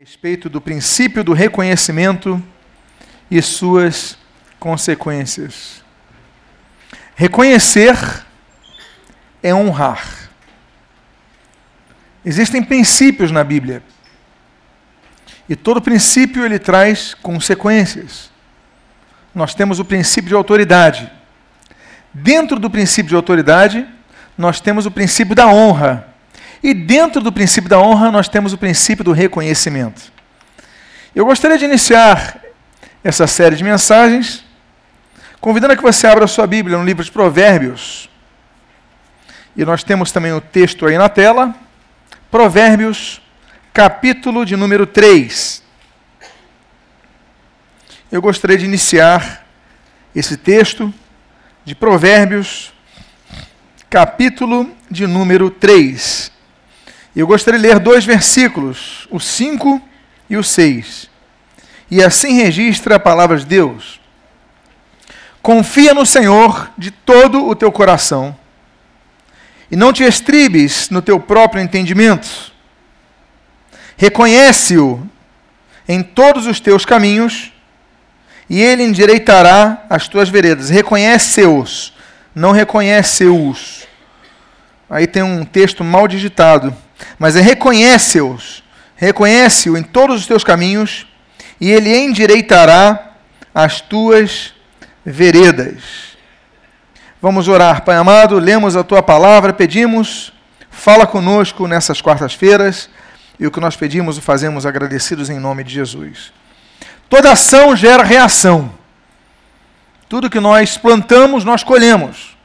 respeito do princípio do reconhecimento e suas consequências. Reconhecer é honrar. Existem princípios na Bíblia. E todo princípio ele traz consequências. Nós temos o princípio de autoridade. Dentro do princípio de autoridade, nós temos o princípio da honra. E dentro do princípio da honra, nós temos o princípio do reconhecimento. Eu gostaria de iniciar essa série de mensagens convidando a que você abra a sua Bíblia no livro de Provérbios. E nós temos também o texto aí na tela. Provérbios, capítulo de número 3. Eu gostaria de iniciar esse texto de Provérbios, capítulo de número 3. Eu gostaria de ler dois versículos, o 5 e o 6. E assim registra a palavra de Deus. Confia no Senhor de todo o teu coração, e não te estribes no teu próprio entendimento. Reconhece-o em todos os teus caminhos, e ele endireitará as tuas veredas. Reconhece-os, não reconhece-os. Aí tem um texto mal digitado mas é reconhece-os, reconhece-o em todos os teus caminhos, e ele endireitará as tuas veredas. Vamos orar, Pai amado, lemos a tua palavra, pedimos, fala conosco nessas quartas-feiras, e o que nós pedimos o fazemos agradecidos em nome de Jesus. Toda ação gera reação. Tudo que nós plantamos, nós colhemos.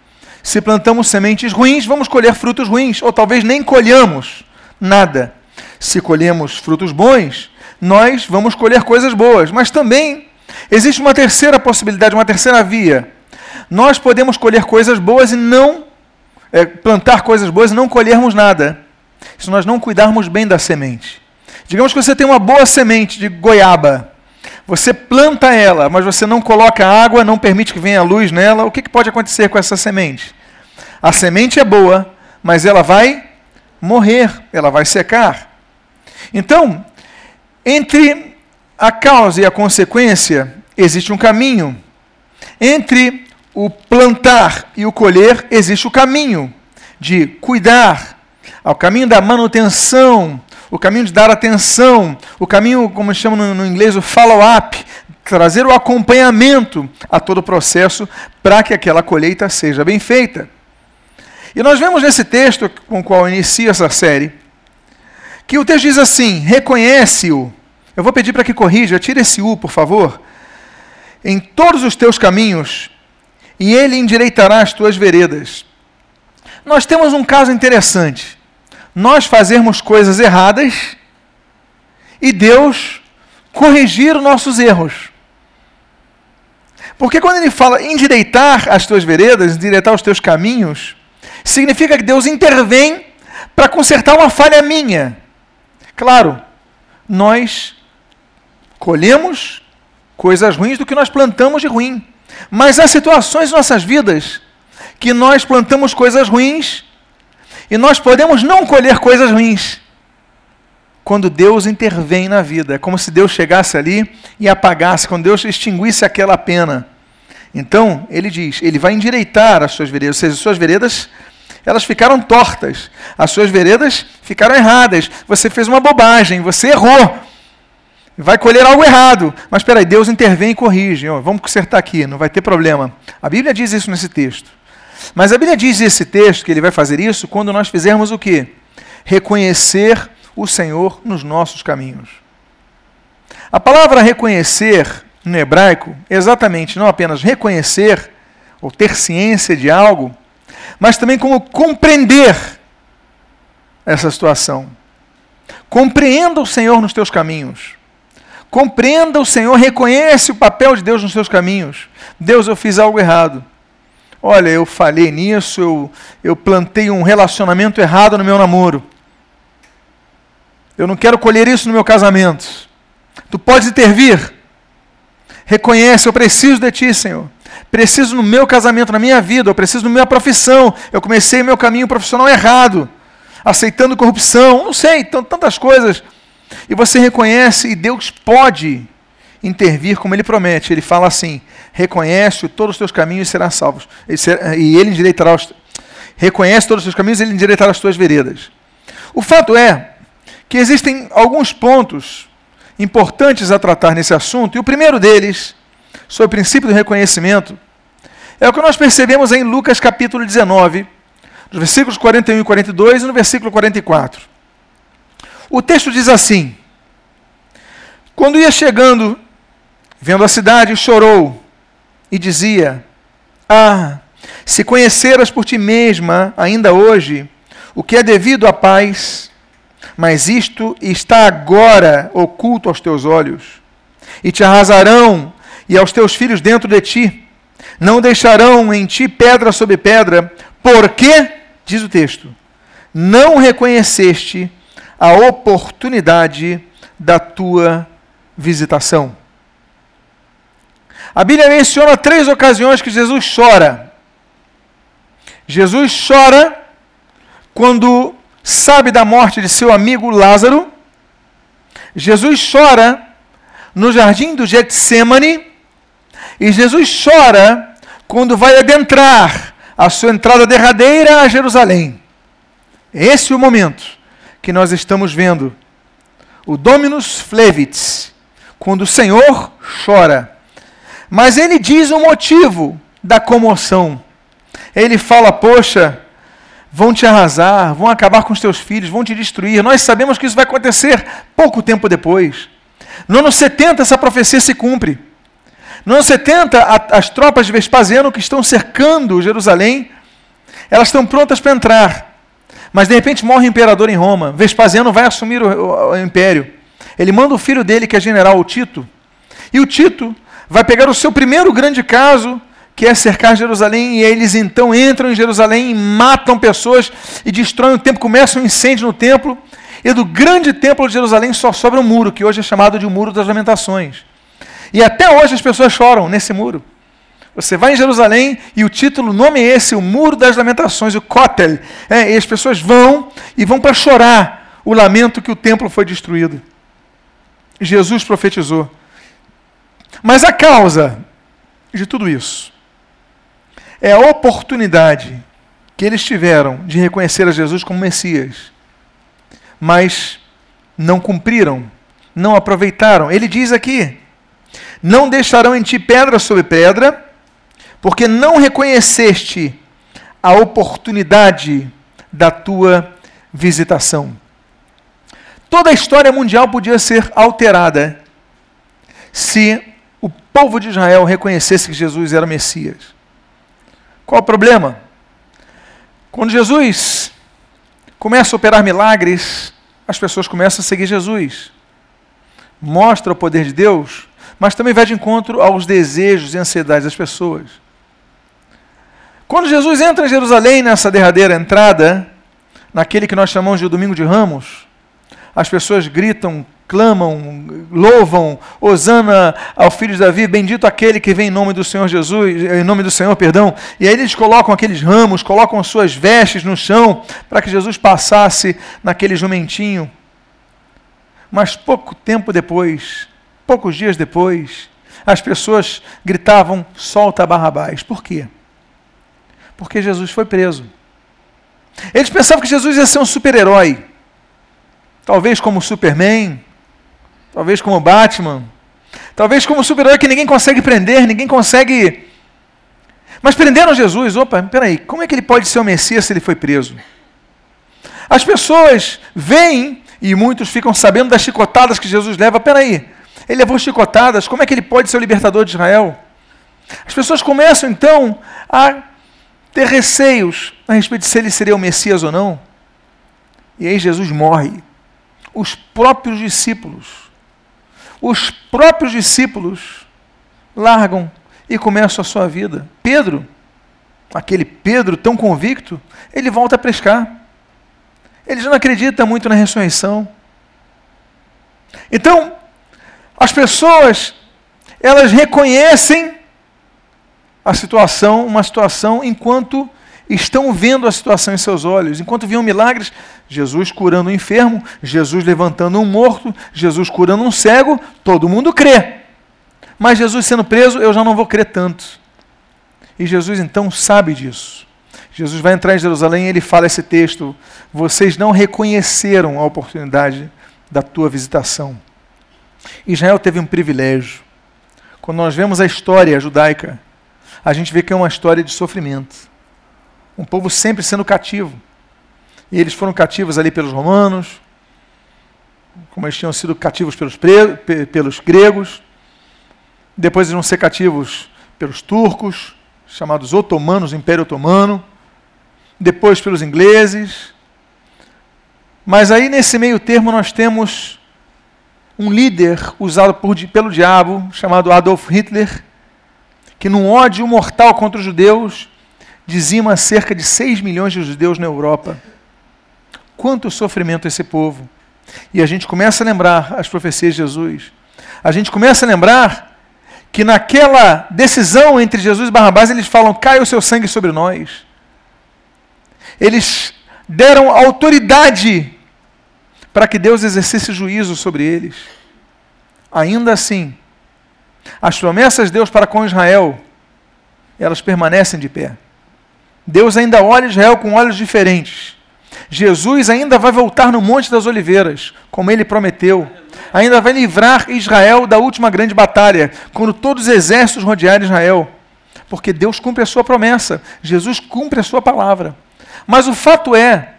Se plantamos sementes ruins, vamos colher frutos ruins, ou talvez nem colhamos nada. Se colhemos frutos bons, nós vamos colher coisas boas. Mas também existe uma terceira possibilidade, uma terceira via. Nós podemos colher coisas boas e não é, plantar coisas boas e não colhermos nada. Se nós não cuidarmos bem da semente. Digamos que você tem uma boa semente de goiaba. Você planta ela, mas você não coloca água, não permite que venha luz nela. O que, que pode acontecer com essa semente? A semente é boa, mas ela vai morrer, ela vai secar. Então, entre a causa e a consequência existe um caminho. Entre o plantar e o colher existe o caminho de cuidar, o caminho da manutenção, o caminho de dar atenção, o caminho, como chama no, no inglês, o follow-up, trazer o acompanhamento a todo o processo para que aquela colheita seja bem feita. E nós vemos nesse texto com o qual inicia essa série, que o texto diz assim: reconhece-o. Eu vou pedir para que corrija, tire esse U, por favor. Em todos os teus caminhos, e ele endireitará as tuas veredas. Nós temos um caso interessante. Nós fazermos coisas erradas e Deus corrigir os nossos erros. Porque quando ele fala endireitar as tuas veredas, endireitar os teus caminhos, significa que Deus intervém para consertar uma falha minha. Claro, nós colhemos coisas ruins do que nós plantamos de ruim. Mas há situações em nossas vidas que nós plantamos coisas ruins e nós podemos não colher coisas ruins. Quando Deus intervém na vida, é como se Deus chegasse ali e apagasse, quando Deus extinguisse aquela pena. Então, ele diz, ele vai endireitar as suas veredas, ou seja, as suas veredas elas ficaram tortas. As suas veredas ficaram erradas. Você fez uma bobagem, você errou. Vai colher algo errado. Mas espera aí, Deus intervém e corrige. Vamos consertar aqui, não vai ter problema. A Bíblia diz isso nesse texto. Mas a Bíblia diz nesse texto que ele vai fazer isso quando nós fizermos o quê? Reconhecer o Senhor nos nossos caminhos. A palavra reconhecer no hebraico, exatamente não apenas reconhecer ou ter ciência de algo, mas também como compreender essa situação. Compreenda o Senhor nos teus caminhos. Compreenda o Senhor, reconhece o papel de Deus nos teus caminhos. Deus, eu fiz algo errado. Olha, eu falhei nisso, eu, eu plantei um relacionamento errado no meu namoro. Eu não quero colher isso no meu casamento. Tu podes intervir. Reconhece, eu preciso de ti, Senhor. Preciso no meu casamento, na minha vida, eu preciso na minha profissão. Eu comecei meu caminho profissional errado, aceitando corrupção, não sei, tantas coisas. e você reconhece e Deus pode intervir como ele promete. Ele fala assim: reconhece todos os teus caminhos e serás salvo. E ele endireitará os, reconhece todos os teus caminhos e ele endireitará as tuas veredas. O fato é que existem alguns pontos importantes a tratar nesse assunto, e o primeiro deles, sobre o princípio do reconhecimento, é o que nós percebemos em Lucas capítulo 19, nos versículos 41 e 42 e no versículo 44. O texto diz assim: Quando ia chegando, vendo a cidade, chorou e dizia: Ah, se conheceras por ti mesma, ainda hoje, o que é devido à paz, mas isto está agora oculto aos teus olhos, e te arrasarão e aos teus filhos dentro de ti, não deixarão em ti pedra sobre pedra, porque, diz o texto, não reconheceste a oportunidade da tua visitação. A Bíblia menciona três ocasiões que Jesus chora. Jesus chora quando sabe da morte de seu amigo Lázaro. Jesus chora no jardim do Getsemane. E Jesus chora quando vai adentrar a sua entrada derradeira a Jerusalém. Esse é o momento que nós estamos vendo. O Dominus Flevit, quando o Senhor chora. Mas ele diz o motivo da comoção. Ele fala: Poxa, vão te arrasar, vão acabar com os teus filhos, vão te destruir. Nós sabemos que isso vai acontecer pouco tempo depois. No ano 70, essa profecia se cumpre. No ano 70, a, as tropas de Vespasiano que estão cercando Jerusalém, elas estão prontas para entrar. Mas de repente morre o imperador em Roma. Vespasiano vai assumir o, o, o império. Ele manda o filho dele, que é general, o Tito. E o Tito vai pegar o seu primeiro grande caso que é cercar Jerusalém, e eles então entram em Jerusalém e matam pessoas e destroem o templo, começa um incêndio no templo, e do grande templo de Jerusalém só sobra um muro, que hoje é chamado de Muro das Lamentações. E até hoje as pessoas choram nesse muro. Você vai em Jerusalém e o título, o nome é esse, o Muro das Lamentações, o Kotel. É, e as pessoas vão e vão para chorar o lamento que o templo foi destruído. Jesus profetizou. Mas a causa de tudo isso é a oportunidade que eles tiveram de reconhecer a Jesus como Messias, mas não cumpriram, não aproveitaram. Ele diz aqui: Não deixarão em ti pedra sobre pedra, porque não reconheceste a oportunidade da tua visitação. Toda a história mundial podia ser alterada se o povo de Israel reconhecesse que Jesus era Messias. Qual o problema? Quando Jesus começa a operar milagres, as pessoas começam a seguir Jesus. Mostra o poder de Deus, mas também vai de encontro aos desejos e ansiedades das pessoas. Quando Jesus entra em Jerusalém nessa derradeira entrada, naquele que nós chamamos de Domingo de Ramos, as pessoas gritam, clamam, louvam, Osana ao filho de Davi, bendito aquele que vem em nome do Senhor Jesus, em nome do Senhor, perdão. E aí eles colocam aqueles ramos, colocam suas vestes no chão para que Jesus passasse naquele jumentinho. Mas pouco tempo depois, poucos dias depois, as pessoas gritavam: solta Barrabás. Por quê? Porque Jesus foi preso. Eles pensavam que Jesus ia ser um super-herói. Talvez como Superman, talvez como Batman, talvez como super-herói que ninguém consegue prender, ninguém consegue. Mas prenderam Jesus. Opa, peraí, como é que ele pode ser o Messias se ele foi preso? As pessoas veem, e muitos ficam sabendo das chicotadas que Jesus leva. Peraí, ele levou chicotadas, como é que ele pode ser o libertador de Israel? As pessoas começam então a ter receios a respeito de se ele seria o Messias ou não. E aí Jesus morre os próprios discípulos. Os próprios discípulos largam e começam a sua vida. Pedro, aquele Pedro tão convicto, ele volta a pescar. Ele já não acredita muito na ressurreição. Então, as pessoas, elas reconhecem a situação, uma situação, enquanto estão vendo a situação em seus olhos. Enquanto viam milagres, Jesus curando um enfermo, Jesus levantando um morto, Jesus curando um cego, todo mundo crê. Mas Jesus sendo preso, eu já não vou crer tanto. E Jesus então sabe disso. Jesus vai entrar em Jerusalém e ele fala esse texto: Vocês não reconheceram a oportunidade da tua visitação. Israel teve um privilégio. Quando nós vemos a história judaica, a gente vê que é uma história de sofrimento. Um povo sempre sendo cativo. E eles foram cativos ali pelos romanos, como eles tinham sido cativos pelos, pelos gregos. Depois eles vão ser cativos pelos turcos, chamados otomanos, Império Otomano. Depois pelos ingleses. Mas aí nesse meio termo nós temos um líder usado por, pelo diabo, chamado Adolf Hitler, que num ódio mortal contra os judeus, dizima cerca de 6 milhões de judeus na Europa. Quanto sofrimento esse povo. E a gente começa a lembrar as profecias de Jesus. A gente começa a lembrar que naquela decisão entre Jesus e Barrabás, eles falam: caia o seu sangue sobre nós. Eles deram autoridade para que Deus exercesse juízo sobre eles. Ainda assim, as promessas de Deus para com Israel, elas permanecem de pé. Deus ainda olha Israel com olhos diferentes. Jesus ainda vai voltar no Monte das Oliveiras, como ele prometeu. Ainda vai livrar Israel da última grande batalha, quando todos os exércitos rodearem Israel. Porque Deus cumpre a sua promessa, Jesus cumpre a sua palavra. Mas o fato é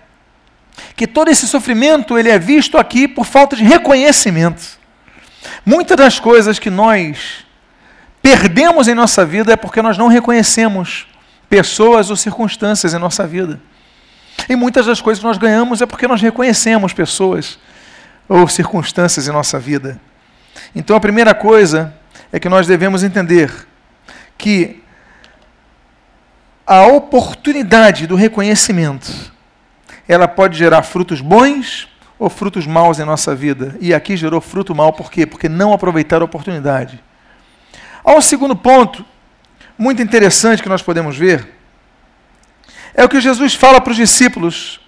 que todo esse sofrimento ele é visto aqui por falta de reconhecimento. Muitas das coisas que nós perdemos em nossa vida é porque nós não reconhecemos pessoas ou circunstâncias em nossa vida. E muitas das coisas que nós ganhamos é porque nós reconhecemos pessoas ou circunstâncias em nossa vida. Então a primeira coisa é que nós devemos entender que a oportunidade do reconhecimento, ela pode gerar frutos bons ou frutos maus em nossa vida. E aqui gerou fruto mau por quê? Porque não aproveitaram a oportunidade. Um segundo ponto muito interessante que nós podemos ver é o que Jesus fala para os discípulos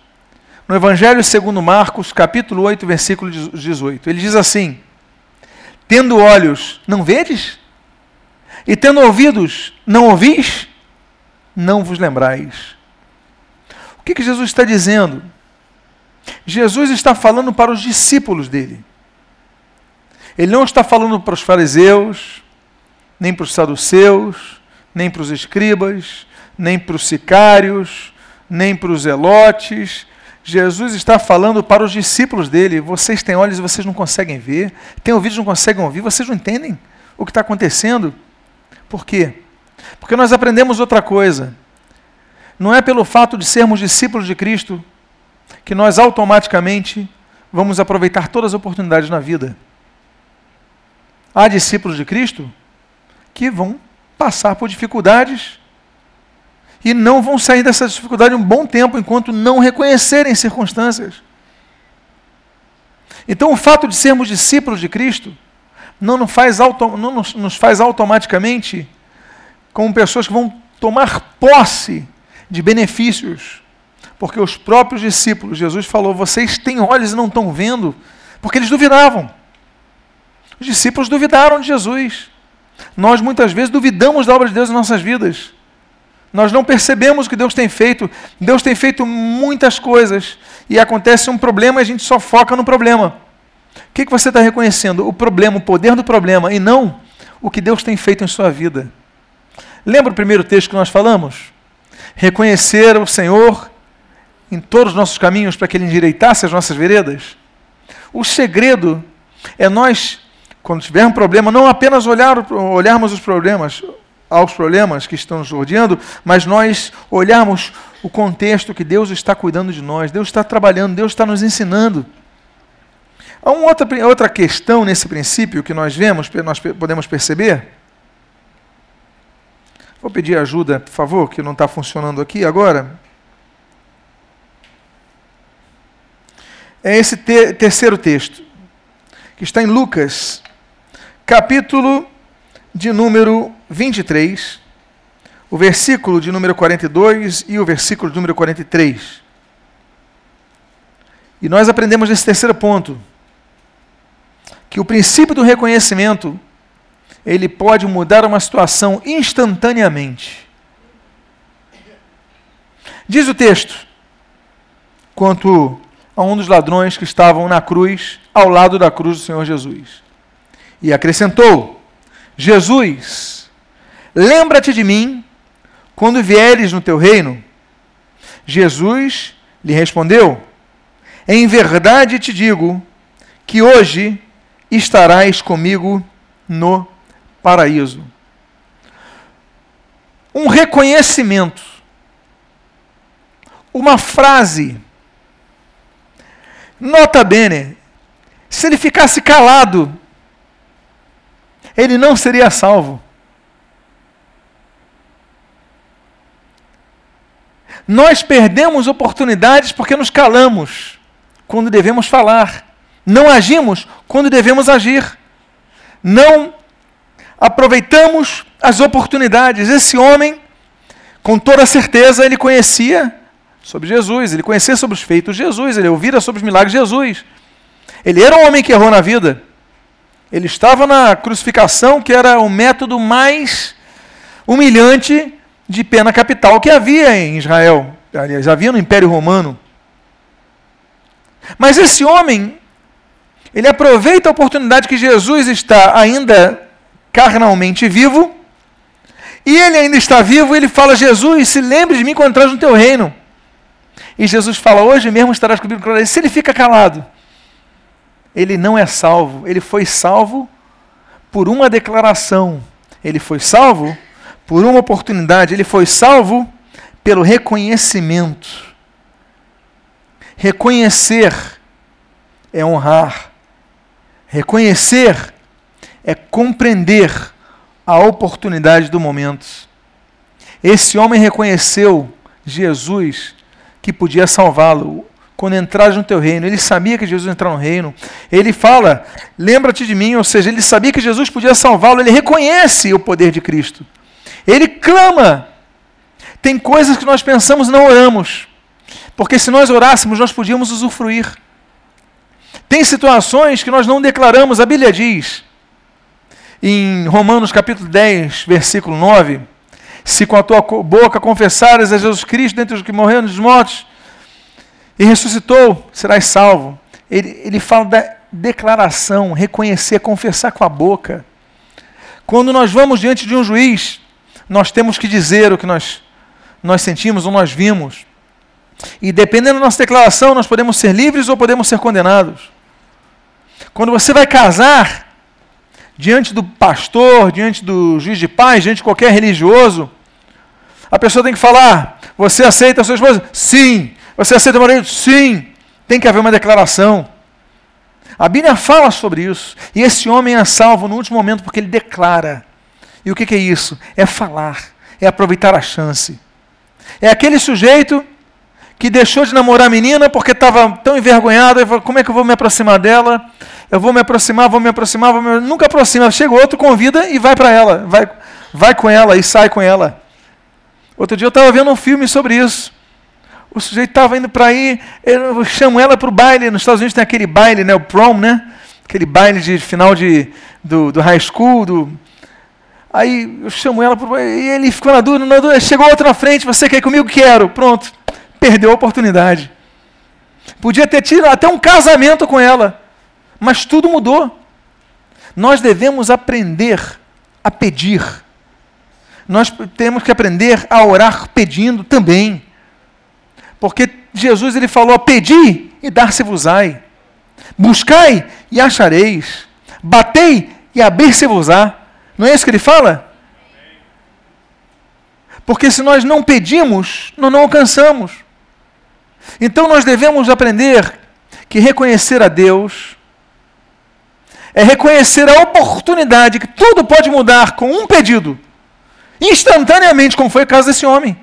no Evangelho segundo Marcos, capítulo 8, versículo 18. Ele diz assim: Tendo olhos, não vedes? E tendo ouvidos, não ouvis? Não vos lembrais. O que, que Jesus está dizendo? Jesus está falando para os discípulos dele. Ele não está falando para os fariseus, nem para os saduceus, nem para os escribas, nem para os sicários, nem para os zelotes. Jesus está falando para os discípulos dele: vocês têm olhos e vocês não conseguem ver, têm ouvidos e não conseguem ouvir, vocês não entendem o que está acontecendo. Por quê? Porque nós aprendemos outra coisa. Não é pelo fato de sermos discípulos de Cristo que nós automaticamente vamos aproveitar todas as oportunidades na vida. Há discípulos de Cristo que vão passar por dificuldades e não vão sair dessa dificuldade um bom tempo enquanto não reconhecerem circunstâncias. Então, o fato de sermos discípulos de Cristo não nos faz, não nos, nos faz automaticamente como pessoas que vão tomar posse de benefícios. Porque os próprios discípulos, Jesus falou: vocês têm olhos e não estão vendo, porque eles duvidavam. Os discípulos duvidaram de Jesus. Nós muitas vezes duvidamos da obra de Deus em nossas vidas. Nós não percebemos o que Deus tem feito. Deus tem feito muitas coisas e acontece um problema e a gente só foca no problema. O que, que você está reconhecendo? O problema, o poder do problema e não o que Deus tem feito em sua vida. Lembra o primeiro texto que nós falamos? Reconhecer o Senhor em todos os nossos caminhos para que Ele endireitasse as nossas veredas. O segredo é nós quando tiver um problema, não apenas olhar, olharmos os problemas, aos problemas que estão nos rodeando, mas nós olharmos o contexto que Deus está cuidando de nós, Deus está trabalhando, Deus está nos ensinando. Há uma outra, outra questão nesse princípio que nós vemos, nós podemos perceber. Vou pedir ajuda, por favor, que não está funcionando aqui agora. É esse te terceiro texto, que está em Lucas, capítulo de número 23, o versículo de número 42 e o versículo de número 43. E nós aprendemos nesse terceiro ponto que o princípio do reconhecimento ele pode mudar uma situação instantaneamente. Diz o texto, quanto a um dos ladrões que estavam na cruz, ao lado da cruz do Senhor Jesus. E acrescentou: Jesus, lembra-te de mim quando vieres no teu reino. Jesus lhe respondeu: Em verdade te digo que hoje estarás comigo no paraíso. Um reconhecimento, uma frase. Nota bene, se ele ficasse calado, ele não seria salvo. Nós perdemos oportunidades porque nos calamos quando devemos falar. Não agimos quando devemos agir. Não aproveitamos as oportunidades. Esse homem, com toda certeza, ele conhecia sobre Jesus, ele conhecia sobre os feitos de Jesus, ele ouvira sobre os milagres de Jesus. Ele era um homem que errou na vida. Ele estava na crucificação, que era o método mais humilhante de pena capital que havia em Israel. Aliás, havia no Império Romano. Mas esse homem, ele aproveita a oportunidade que Jesus está ainda carnalmente vivo, e ele ainda está vivo, ele fala: Jesus, se lembre de mim quando entras no teu reino. E Jesus fala: Hoje mesmo estarás comigo. Se ele fica calado, ele não é salvo. Ele foi salvo por uma declaração. Ele foi salvo por uma oportunidade. Ele foi salvo pelo reconhecimento. Reconhecer é honrar. Reconhecer é compreender a oportunidade do momento. Esse homem reconheceu Jesus que podia salvá-lo quando entrares no teu reino. Ele sabia que Jesus entrar no reino. Ele fala: lembra-te de mim, ou seja, ele sabia que Jesus podia salvá-lo. Ele reconhece o poder de Cristo. Ele clama. Tem coisas que nós pensamos e não oramos. Porque se nós orássemos, nós podíamos usufruir. Tem situações que nós não declaramos, a Bíblia diz, em Romanos capítulo 10, versículo 9, se com a tua boca confessares a Jesus Cristo dentre os que morreram dos mortos e ressuscitou, serás salvo. Ele, ele fala da declaração, reconhecer, confessar com a boca. Quando nós vamos diante de um juiz, nós temos que dizer o que nós, nós sentimos ou nós vimos. E dependendo da nossa declaração, nós podemos ser livres ou podemos ser condenados. Quando você vai casar, diante do pastor, diante do juiz de paz, diante de qualquer religioso, a pessoa tem que falar: Você aceita a sua esposa? Sim. Você aceita o marido? Sim. Tem que haver uma declaração. A Bíblia fala sobre isso. E esse homem é salvo no último momento porque ele declara. E o que, é isso? É falar, é aproveitar a chance. É aquele sujeito que deixou de namorar a menina porque estava tão envergonhado, falou, como é que eu vou me aproximar dela? Eu vou me aproximar, vou me aproximar, vou me... nunca aproxima. Chega outro, convida e vai para ela, vai, vai com ela e sai com ela. Outro dia eu estava vendo um filme sobre isso. O sujeito estava indo para aí, eu chamo ela para o baile. Nos Estados Unidos tem aquele baile, né, o prom, né? Aquele baile de final de, do, do high school, do, Aí eu chamo ela pro... e ele ficou na dúvida, na dúvida, chegou outra na frente, você quer ir comigo? Quero. Pronto. Perdeu a oportunidade. Podia ter tido até um casamento com ela, mas tudo mudou. Nós devemos aprender a pedir. Nós temos que aprender a orar pedindo também. Porque Jesus ele falou: "Pedi e dar-se-vos-ai. Buscai e achareis. Batei e abrir-se-vos-á." Não é isso que ele fala? Porque se nós não pedimos, nós não alcançamos. Então nós devemos aprender que reconhecer a Deus é reconhecer a oportunidade que tudo pode mudar com um pedido, instantaneamente, como foi o caso desse homem.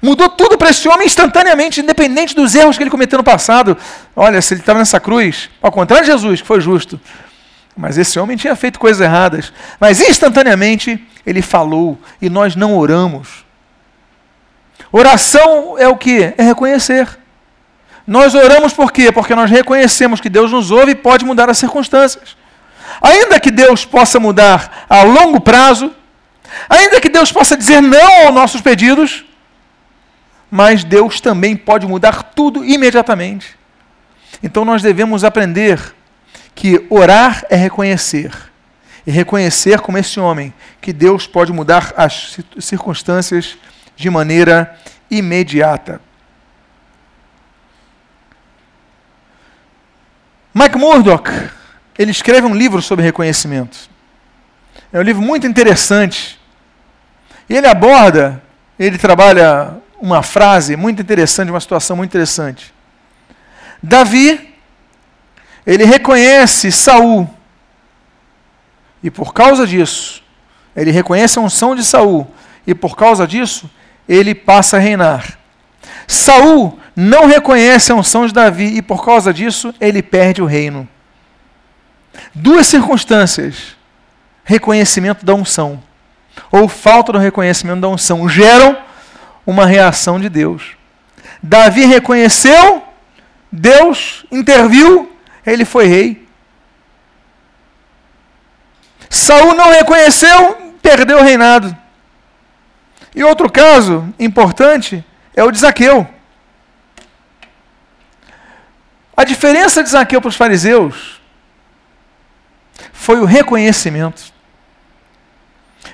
Mudou tudo para esse homem instantaneamente, independente dos erros que ele cometeu no passado. Olha, se ele estava nessa cruz, ao contrário de Jesus, que foi justo, mas esse homem tinha feito coisas erradas. Mas instantaneamente ele falou e nós não oramos. Oração é o que? É reconhecer. Nós oramos por quê? Porque nós reconhecemos que Deus nos ouve e pode mudar as circunstâncias. Ainda que Deus possa mudar a longo prazo, ainda que Deus possa dizer não aos nossos pedidos, mas Deus também pode mudar tudo imediatamente. Então nós devemos aprender que orar é reconhecer. E reconhecer, como esse homem, que Deus pode mudar as circunstâncias de maneira imediata. Mike Murdock, ele escreve um livro sobre reconhecimento. É um livro muito interessante. Ele aborda, ele trabalha uma frase muito interessante, uma situação muito interessante. Davi, ele reconhece Saul. E por causa disso, ele reconhece a unção de Saul. E por causa disso, ele passa a reinar. Saul não reconhece a unção de Davi e por causa disso ele perde o reino. Duas circunstâncias: reconhecimento da unção ou falta do reconhecimento da unção geram uma reação de Deus. Davi reconheceu, Deus interviu, ele foi rei. Saul não reconheceu, perdeu o reinado. E outro caso importante é o de Zaqueu. A diferença de Zaqueu para os fariseus foi o reconhecimento.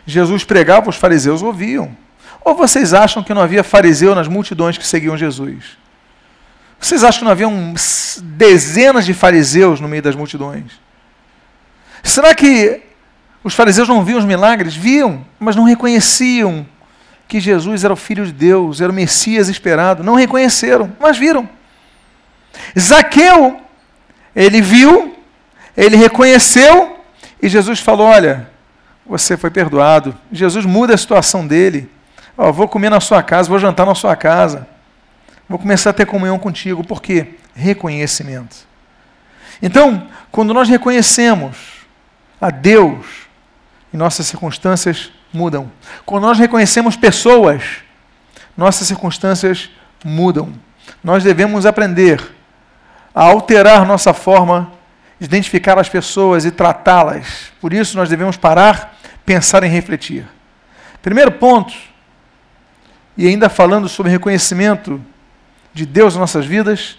Jesus pregava, os fariseus ouviam. Ou vocês acham que não havia fariseu nas multidões que seguiam Jesus? Vocês acham que não haviam dezenas de fariseus no meio das multidões? Será que os fariseus não viam os milagres? Viam, mas não reconheciam que Jesus era o Filho de Deus, era o Messias esperado. Não reconheceram, mas viram. Zaqueu, ele viu, ele reconheceu, e Jesus falou: Olha, você foi perdoado. Jesus muda a situação dele. Oh, vou comer na sua casa, vou jantar na sua casa. Vou começar a ter comunhão contigo. Por quê? Reconhecimento. Então, quando nós reconhecemos a Deus, nossas circunstâncias mudam. Quando nós reconhecemos pessoas, nossas circunstâncias mudam. Nós devemos aprender a alterar nossa forma de identificar as pessoas e tratá-las. Por isso, nós devemos parar, pensar e refletir. Primeiro ponto, e ainda falando sobre reconhecimento de Deus nas nossas vidas,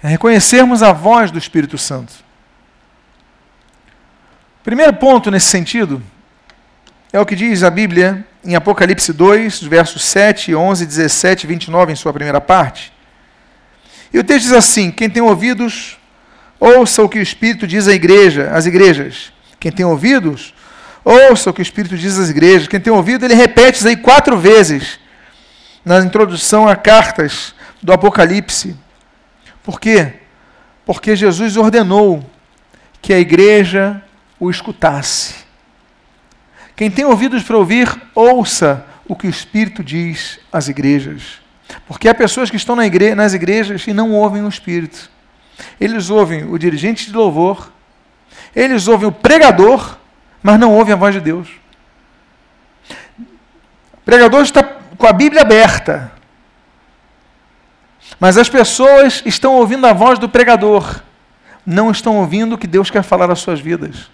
é reconhecermos a voz do Espírito Santo. Primeiro ponto nesse sentido é o que diz a Bíblia em Apocalipse 2, versos 7, 11, 17 e 29, em sua primeira parte. E o texto diz assim: Quem tem ouvidos, ouça o que o Espírito diz à igreja, às igrejas. Quem tem ouvidos, ouça o que o Espírito diz às igrejas. Quem tem ouvido, ele repete isso aí quatro vezes na introdução a cartas do Apocalipse. Por quê? Porque Jesus ordenou que a igreja o escutasse. Quem tem ouvidos para ouvir, ouça o que o Espírito diz às igrejas. Porque há pessoas que estão na igre nas igrejas e não ouvem o Espírito. Eles ouvem o dirigente de louvor, eles ouvem o pregador, mas não ouvem a voz de Deus. O pregador está com a Bíblia aberta, mas as pessoas estão ouvindo a voz do pregador, não estão ouvindo o que Deus quer falar às suas vidas.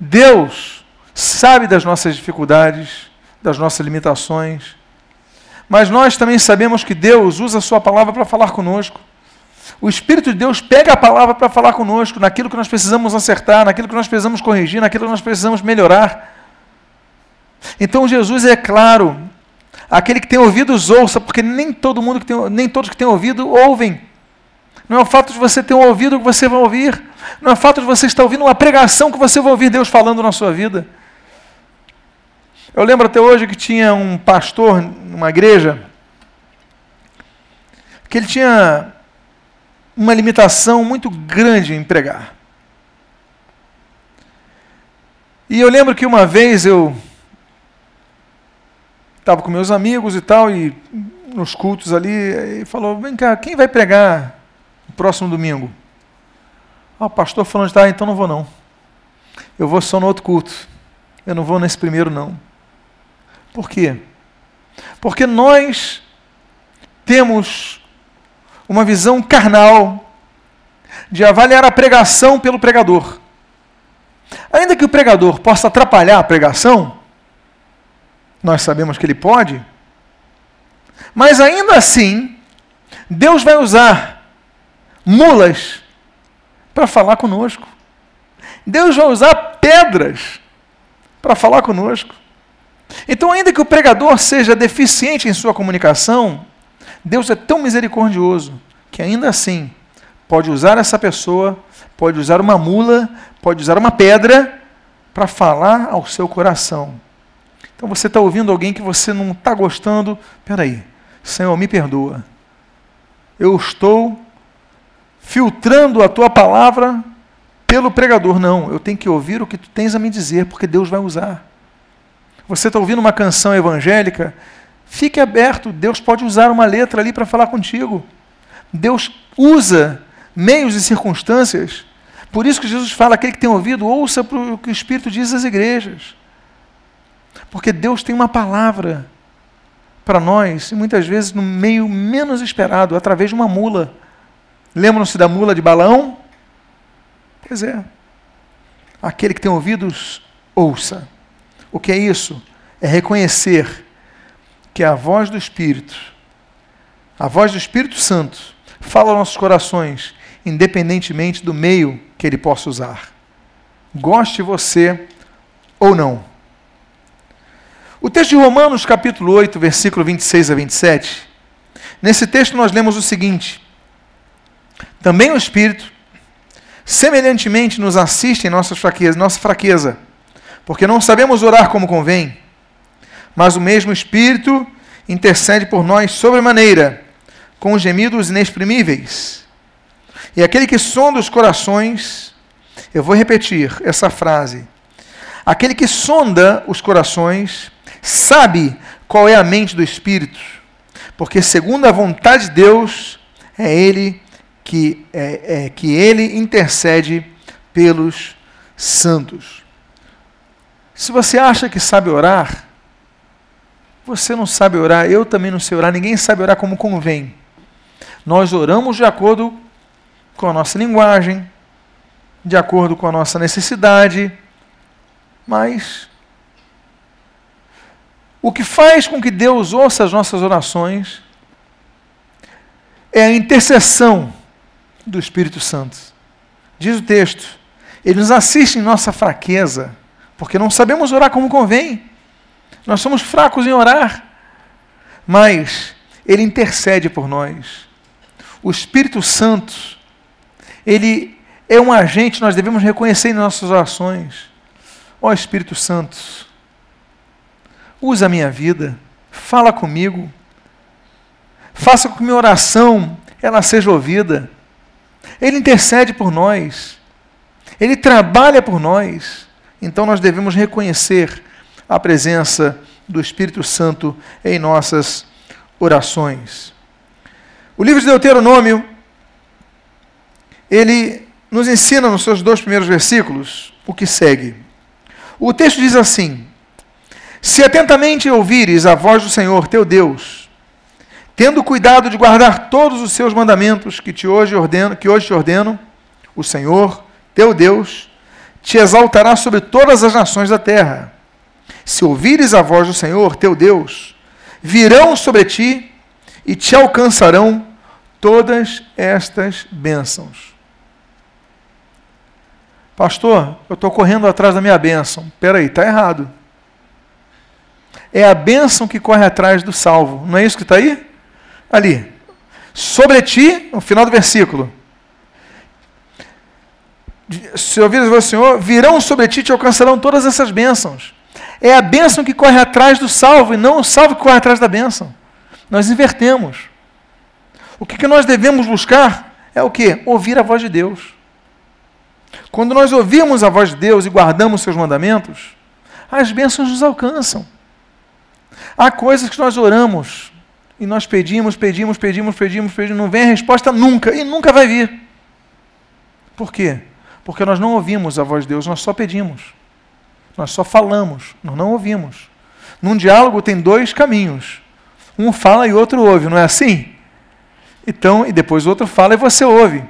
Deus sabe das nossas dificuldades, das nossas limitações, mas nós também sabemos que Deus usa a Sua palavra para falar conosco. O Espírito de Deus pega a palavra para falar conosco, naquilo que nós precisamos acertar, naquilo que nós precisamos corrigir, naquilo que nós precisamos melhorar. Então Jesus é claro, aquele que tem ouvidos ouça, porque nem todo mundo que tem, nem todos que têm ouvido ouvem. Não é o fato de você ter um ouvido que você vai ouvir, não é o fato de você estar ouvindo uma pregação que você vai ouvir Deus falando na sua vida. Eu lembro até hoje que tinha um pastor numa igreja que ele tinha uma limitação muito grande em pregar. E eu lembro que uma vez eu estava com meus amigos e tal, e nos cultos ali, e falou: Vem cá, quem vai pregar no próximo domingo? Ah, o pastor falando, tá, então não vou não. Eu vou só no outro culto. Eu não vou nesse primeiro não. Por quê? Porque nós temos uma visão carnal de avaliar a pregação pelo pregador. Ainda que o pregador possa atrapalhar a pregação, nós sabemos que ele pode, mas ainda assim, Deus vai usar mulas para falar conosco. Deus vai usar pedras para falar conosco. Então, ainda que o pregador seja deficiente em sua comunicação, Deus é tão misericordioso que ainda assim pode usar essa pessoa, pode usar uma mula, pode usar uma pedra para falar ao seu coração. Então você está ouvindo alguém que você não está gostando, peraí, Senhor, me perdoa. Eu estou filtrando a tua palavra pelo pregador. Não, eu tenho que ouvir o que tu tens a me dizer, porque Deus vai usar. Você está ouvindo uma canção evangélica? Fique aberto, Deus pode usar uma letra ali para falar contigo. Deus usa meios e circunstâncias. Por isso que Jesus fala: aquele que tem ouvido, ouça o que o Espírito diz às igrejas. Porque Deus tem uma palavra para nós, e muitas vezes no meio menos esperado, através de uma mula. Lembram-se da mula de balão? Pois é. Aquele que tem ouvidos, ouça. O que é isso? É reconhecer que a voz do Espírito, a voz do Espírito Santo, fala aos nossos corações, independentemente do meio que ele possa usar. Goste você ou não. O texto de Romanos, capítulo 8, versículo 26 a 27, nesse texto nós lemos o seguinte: Também o Espírito semelhantemente nos assiste em nossas fraquezas, nossa fraqueza, porque não sabemos orar como convém, mas o mesmo Espírito intercede por nós sobremaneira, com gemidos inexprimíveis. E aquele que sonda os corações, eu vou repetir essa frase. Aquele que sonda os corações sabe qual é a mente do Espírito, porque segundo a vontade de Deus, é ele que, é, é, que ele intercede pelos santos. Se você acha que sabe orar, você não sabe orar, eu também não sei orar, ninguém sabe orar como convém. Nós oramos de acordo com a nossa linguagem, de acordo com a nossa necessidade, mas o que faz com que Deus ouça as nossas orações é a intercessão do Espírito Santo. Diz o texto, ele nos assiste em nossa fraqueza, porque não sabemos orar como convém. Nós somos fracos em orar, mas ele intercede por nós. O Espírito Santo, ele é um agente, nós devemos reconhecer em nossas orações. Ó Espírito Santo, usa a minha vida, fala comigo, faça com que minha oração ela seja ouvida. Ele intercede por nós. Ele trabalha por nós. Então nós devemos reconhecer a presença do Espírito Santo em nossas orações. O livro de Deuteronômio, ele nos ensina nos seus dois primeiros versículos o que segue. O texto diz assim: Se atentamente ouvires a voz do Senhor teu Deus, tendo cuidado de guardar todos os seus mandamentos que te hoje ordeno, que hoje te ordeno, o Senhor, teu Deus, te exaltará sobre todas as nações da terra. Se ouvires a voz do Senhor, teu Deus, virão sobre ti e te alcançarão todas estas bênçãos. Pastor, eu estou correndo atrás da minha bênção. Peraí, está errado. É a bênção que corre atrás do salvo. Não é isso que está aí? ali. Sobre ti, no final do versículo. Se ouvires o Senhor, virão sobre ti e te alcançarão todas essas bênçãos. É a bênção que corre atrás do salvo e não o salvo que corre atrás da bênção. Nós invertemos. O que, que nós devemos buscar é o que? Ouvir a voz de Deus. Quando nós ouvimos a voz de Deus e guardamos seus mandamentos, as bênçãos nos alcançam. Há coisas que nós oramos e nós pedimos, pedimos, pedimos, pedimos, pedimos, não vem a resposta nunca, e nunca vai vir. Por quê? Porque nós não ouvimos a voz de Deus, nós só pedimos. Nós só falamos, nós não ouvimos. Num diálogo tem dois caminhos. Um fala e outro ouve, não é assim? Então, e depois o outro fala e você ouve.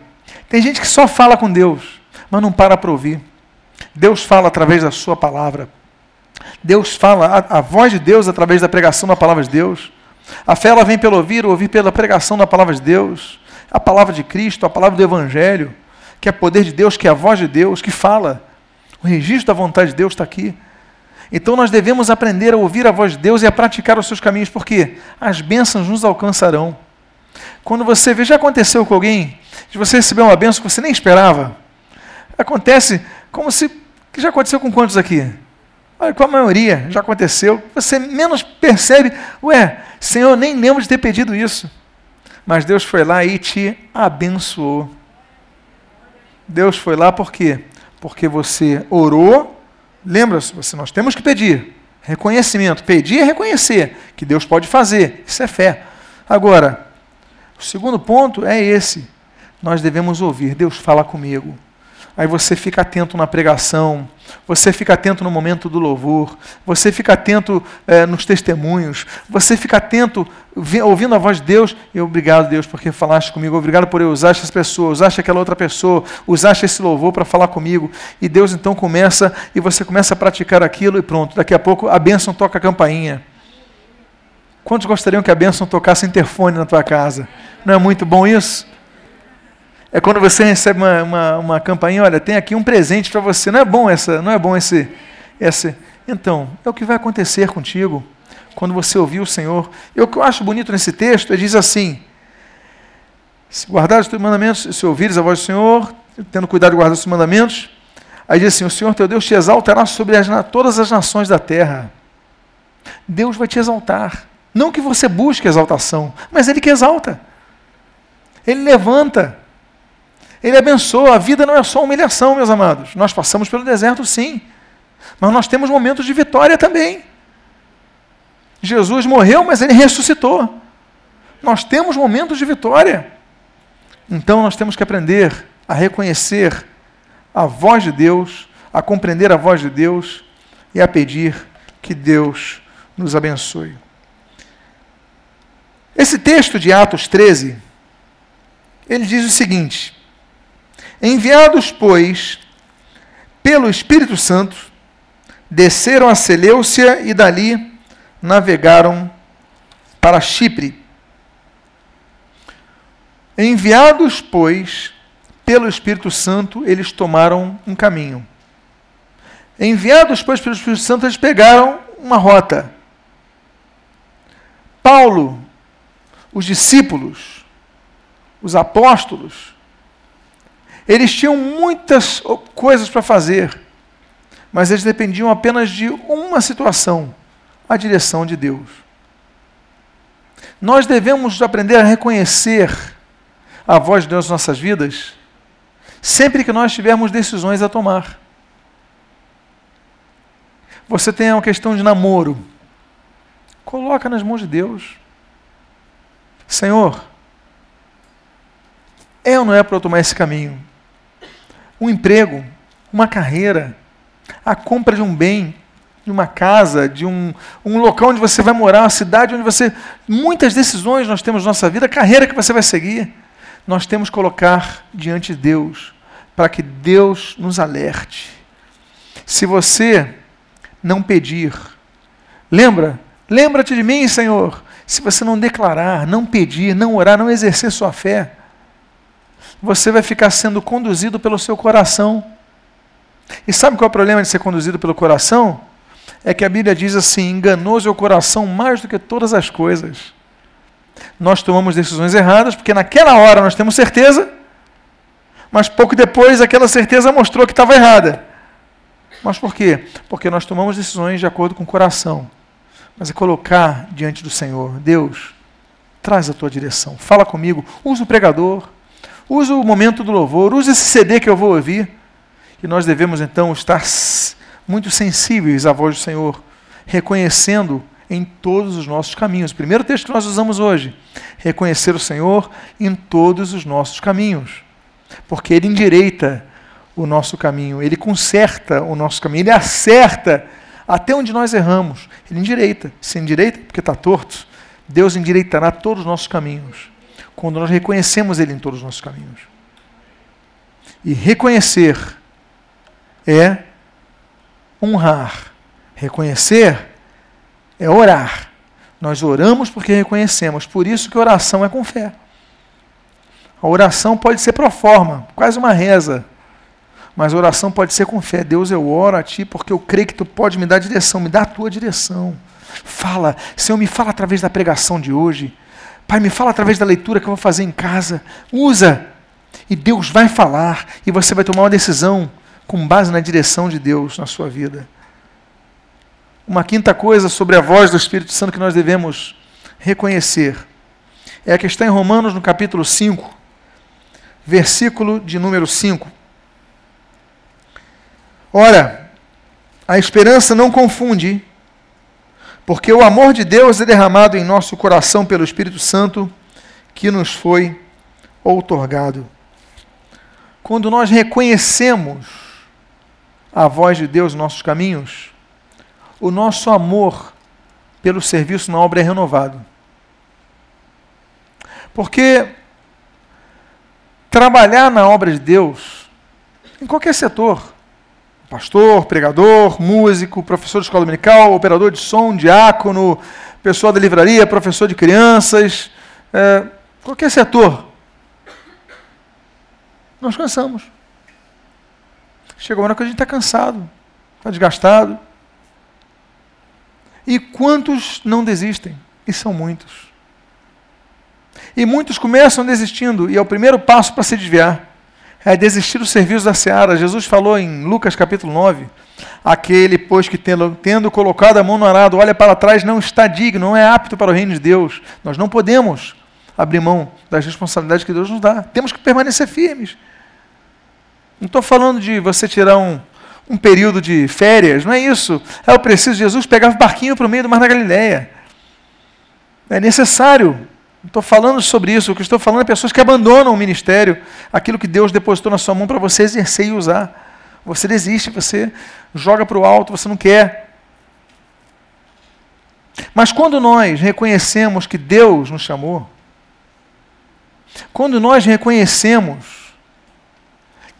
Tem gente que só fala com Deus, mas não para para ouvir. Deus fala através da sua palavra. Deus fala, a, a, voz de Deus através da pregação da palavra de Deus. A fé ela vem pelo ouvir, ouvir pela pregação da palavra de Deus. A palavra de Cristo, a palavra do Evangelho, que é poder de Deus, que é a voz de Deus, que fala. O registro da vontade de Deus está aqui. Então nós devemos aprender a ouvir a voz de Deus e a praticar os seus caminhos, porque as bênçãos nos alcançarão. Quando você vê, já aconteceu com alguém, de você receber uma bênção que você nem esperava. Acontece como se. que já aconteceu com quantos aqui? Olha, com a maioria já aconteceu. Você menos percebe, ué, Senhor, nem lembro de ter pedido isso. Mas Deus foi lá e te abençoou. Deus foi lá por quê? Porque você orou. Lembra-se, nós temos que pedir. Reconhecimento. Pedir é reconhecer que Deus pode fazer. Isso é fé. Agora, o segundo ponto é esse. Nós devemos ouvir. Deus fala comigo. Aí você fica atento na pregação, você fica atento no momento do louvor, você fica atento é, nos testemunhos, você fica atento ouvindo a voz de Deus. E obrigado, Deus, porque falaste comigo. Obrigado por eu usar essa pessoa, usaste aquela outra pessoa, usaste esse louvor para falar comigo. E Deus então começa, e você começa a praticar aquilo e pronto. Daqui a pouco a bênção toca a campainha. Quantos gostariam que a bênção tocasse interfone na tua casa? Não é muito bom isso? É quando você recebe uma, uma, uma campainha, olha, tem aqui um presente para você. Não é bom essa, não é bom esse, esse. Então, é o que vai acontecer contigo quando você ouvir o Senhor. E o que eu acho bonito nesse texto, ele diz assim: se guardares os teus mandamentos, se ouvires a voz do Senhor, tendo cuidado de guardar os teus mandamentos, aí diz assim: o Senhor teu Deus te exaltará sobre as, todas as nações da terra. Deus vai te exaltar. Não que você busque exaltação, mas Ele que exalta. Ele levanta. Ele abençoa. A vida não é só humilhação, meus amados. Nós passamos pelo deserto, sim. Mas nós temos momentos de vitória também. Jesus morreu, mas ele ressuscitou. Nós temos momentos de vitória. Então nós temos que aprender a reconhecer a voz de Deus, a compreender a voz de Deus e a pedir que Deus nos abençoe. Esse texto de Atos 13, ele diz o seguinte: Enviados, pois, pelo Espírito Santo, desceram a Seleucia e dali navegaram para Chipre. Enviados, pois, pelo Espírito Santo, eles tomaram um caminho. Enviados, pois, pelo Espírito Santo, eles pegaram uma rota. Paulo, os discípulos, os apóstolos, eles tinham muitas coisas para fazer, mas eles dependiam apenas de uma situação: a direção de Deus. Nós devemos aprender a reconhecer a voz de Deus nas nossas vidas sempre que nós tivermos decisões a tomar. Você tem uma questão de namoro. Coloca nas mãos de Deus. Senhor, é ou não é para eu tomar esse caminho? Um emprego, uma carreira, a compra de um bem, de uma casa, de um, um local onde você vai morar, uma cidade onde você. Muitas decisões nós temos na nossa vida, carreira que você vai seguir. Nós temos que colocar diante de Deus, para que Deus nos alerte. Se você não pedir, lembra? Lembra-te de mim, Senhor. Se você não declarar, não pedir, não orar, não exercer sua fé, você vai ficar sendo conduzido pelo seu coração. E sabe qual é o problema de ser conduzido pelo coração? É que a Bíblia diz assim: enganoso é o coração mais do que todas as coisas. Nós tomamos decisões erradas porque naquela hora nós temos certeza, mas pouco depois aquela certeza mostrou que estava errada. Mas por quê? Porque nós tomamos decisões de acordo com o coração. Mas é colocar diante do Senhor: Deus, traz a tua direção, fala comigo, usa o pregador Usa o momento do louvor, usa esse CD que eu vou ouvir. E nós devemos então estar muito sensíveis à voz do Senhor, reconhecendo em todos os nossos caminhos. Primeiro texto que nós usamos hoje: reconhecer o Senhor em todos os nossos caminhos. Porque Ele endireita o nosso caminho, Ele conserta o nosso caminho, Ele acerta até onde nós erramos. Ele endireita. Se endireita, porque está torto. Deus endireitará todos os nossos caminhos, quando nós reconhecemos Ele em todos os nossos caminhos. E reconhecer é honrar. Reconhecer é orar. Nós oramos porque reconhecemos, por isso que oração é com fé. A oração pode ser pro forma, quase uma reza. Mas a oração pode ser com fé. Deus, eu oro a Ti porque eu creio que Tu pode me dar direção, me dá a Tua direção. Fala, Senhor, me fala através da pregação de hoje. Pai, me fala através da leitura que eu vou fazer em casa. Usa. E Deus vai falar. E você vai tomar uma decisão com base na direção de Deus na sua vida. Uma quinta coisa sobre a voz do Espírito Santo que nós devemos reconhecer é a que está em Romanos, no capítulo 5, versículo de número 5. Ora, a esperança não confunde, porque o amor de Deus é derramado em nosso coração pelo Espírito Santo que nos foi outorgado. Quando nós reconhecemos a voz de Deus em nossos caminhos, o nosso amor pelo serviço na obra é renovado. Porque trabalhar na obra de Deus, em qualquer setor, pastor, pregador, músico, professor de escola dominical, operador de som, diácono, pessoa da livraria, professor de crianças, é, qualquer setor. Nós cansamos. Chega uma hora que a gente está cansado, está desgastado. E quantos não desistem? E são muitos. E muitos começam desistindo, e é o primeiro passo para se desviar é desistir do serviço da seara. Jesus falou em Lucas capítulo 9: aquele, pois, que tendo, tendo colocado a mão no arado, olha para trás, não está digno, não é apto para o reino de Deus. Nós não podemos abrir mão das responsabilidades que Deus nos dá. Temos que permanecer firmes. Não estou falando de você tirar um, um período de férias, não é isso. É o preciso. Jesus pegava o barquinho para o meio do mar da Galileia. É necessário não estou falando sobre isso, o que estou falando é pessoas que abandonam o ministério, aquilo que Deus depositou na sua mão para você exercer e usar. Você desiste, você joga para o alto, você não quer. Mas quando nós reconhecemos que Deus nos chamou, quando nós reconhecemos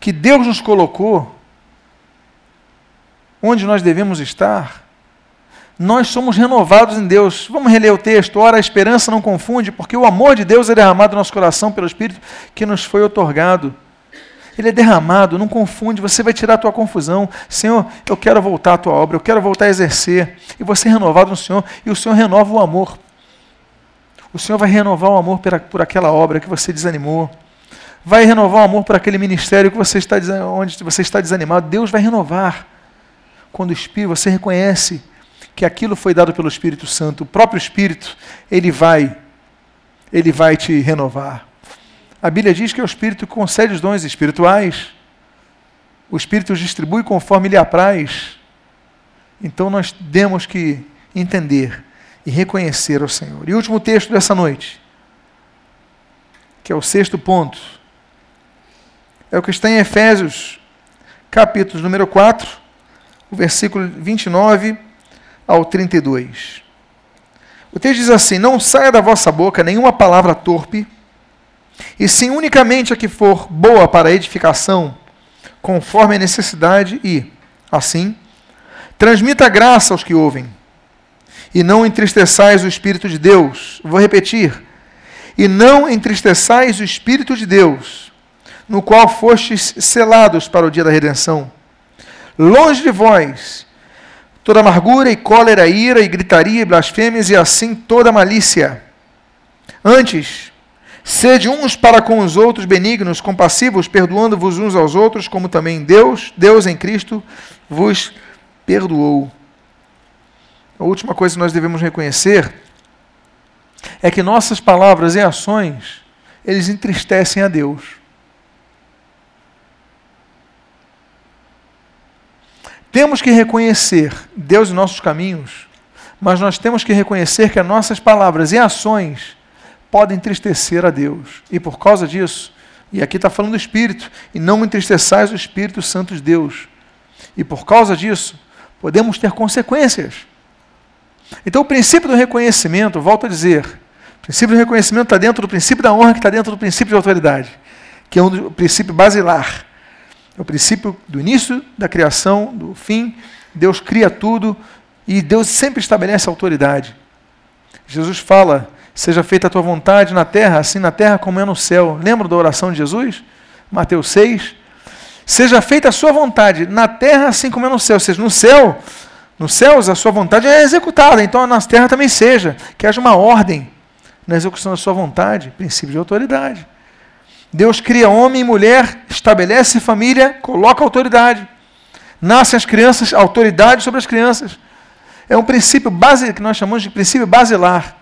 que Deus nos colocou onde nós devemos estar, nós somos renovados em Deus. Vamos reler o texto. Ora, a esperança não confunde, porque o amor de Deus é derramado no nosso coração pelo Espírito que nos foi otorgado. Ele é derramado, não confunde, você vai tirar a tua confusão. Senhor, eu quero voltar à tua obra, eu quero voltar a exercer. E você é renovado no Senhor, e o Senhor renova o amor. O Senhor vai renovar o amor por, aquela obra que você desanimou. Vai renovar o amor por aquele ministério que você está, onde você está desanimado. Deus vai renovar. Quando o Espírito, você reconhece que aquilo foi dado pelo Espírito Santo, o próprio Espírito, ele vai, ele vai te renovar. A Bíblia diz que é o Espírito que concede os dons espirituais. O Espírito os distribui conforme lhe apraz. Então nós temos que entender e reconhecer ao Senhor. E o último texto dessa noite, que é o sexto ponto, é o que está em Efésios, capítulo número 4, o versículo 29 ao 32. O texto diz assim: Não saia da vossa boca nenhuma palavra torpe, e sim unicamente a que for boa para edificação, conforme a necessidade, e, assim, transmita graça aos que ouvem. E não entristeçais o Espírito de Deus. Vou repetir. E não entristeçais o Espírito de Deus, no qual fostes selados para o dia da redenção. Longe de vós toda amargura e cólera, ira e gritaria e blasfêmias e assim toda malícia. Antes, sede uns para com os outros benignos, compassivos, perdoando-vos uns aos outros, como também Deus, Deus em Cristo, vos perdoou. A última coisa que nós devemos reconhecer é que nossas palavras e ações, eles entristecem a Deus. Temos que reconhecer Deus em nossos caminhos, mas nós temos que reconhecer que as nossas palavras e ações podem entristecer a Deus. E por causa disso, e aqui está falando do Espírito, e não entristeçais o Espírito Santo de Deus. E por causa disso, podemos ter consequências. Então, o princípio do reconhecimento, volto a dizer, o princípio do reconhecimento está dentro do princípio da honra, que está dentro do princípio de autoridade, que é um princípio basilar. É o princípio do início da criação, do fim. Deus cria tudo e Deus sempre estabelece autoridade. Jesus fala: Seja feita a tua vontade na terra, assim na terra como é no céu. Lembra da oração de Jesus? Mateus 6. Seja feita a sua vontade na terra, assim como é no céu. Ou seja, no céu, nos céus a sua vontade é executada, então na terra também seja. Que haja uma ordem na execução da sua vontade, princípio de autoridade. Deus cria homem e mulher, estabelece família, coloca autoridade. Nascem as crianças, autoridade sobre as crianças. É um princípio base que nós chamamos de princípio basilar.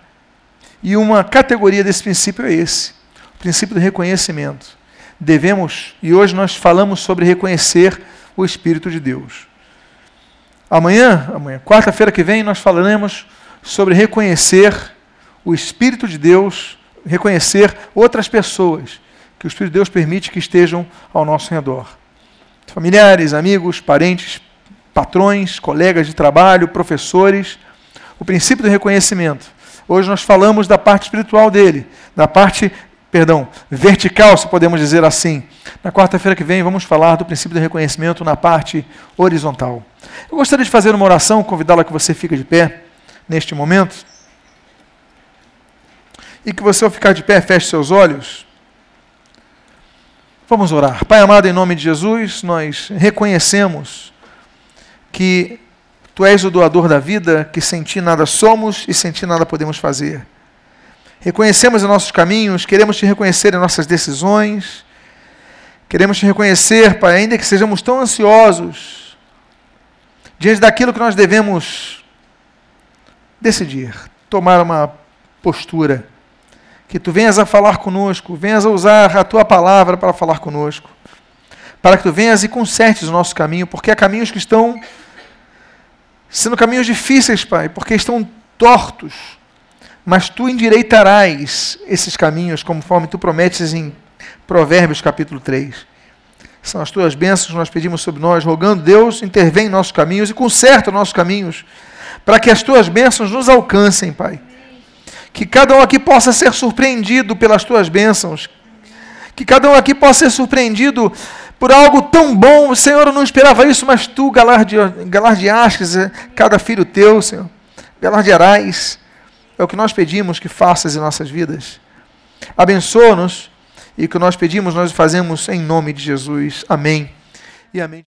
E uma categoria desse princípio é esse, o princípio do reconhecimento. Devemos, e hoje nós falamos sobre reconhecer o Espírito de Deus. Amanhã, amanhã, quarta-feira que vem, nós falaremos sobre reconhecer o Espírito de Deus, reconhecer outras pessoas que o Espírito de Deus permite que estejam ao nosso redor. Familiares, amigos, parentes, patrões, colegas de trabalho, professores. O princípio do reconhecimento Hoje nós falamos da parte espiritual dele, da parte, perdão, vertical, se podemos dizer assim. Na quarta-feira que vem vamos falar do princípio do reconhecimento na parte horizontal. Eu gostaria de fazer uma oração, convidá-la que você fique de pé neste momento. E que você, ao ficar de pé, feche seus olhos. Vamos orar. Pai amado, em nome de Jesus, nós reconhecemos que Tu és o doador da vida, que sem ti nada somos e sem ti nada podemos fazer. Reconhecemos os nossos caminhos, queremos te reconhecer em nossas decisões, queremos te reconhecer, Pai, ainda que sejamos tão ansiosos diante daquilo que nós devemos decidir, tomar uma postura. Que tu venhas a falar conosco, venhas a usar a tua palavra para falar conosco, para que tu venhas e consertes o nosso caminho, porque há caminhos que estão sendo caminhos difíceis, Pai, porque estão tortos. Mas tu endireitarás esses caminhos, conforme tu prometes em Provérbios capítulo 3. São as tuas bênçãos que nós pedimos sobre nós, rogando, Deus, intervém em nossos caminhos e conserta nossos caminhos, para que as tuas bênçãos nos alcancem, Pai. Que cada um aqui possa ser surpreendido pelas tuas bênçãos. Que cada um aqui possa ser surpreendido por algo tão bom. Senhor, eu não esperava isso, mas tu galardeaste cada filho teu, Senhor. Galardearás. É o que nós pedimos que faças em nossas vidas. Abençoa-nos e o que nós pedimos, nós fazemos em nome de Jesus. Amém. E amém.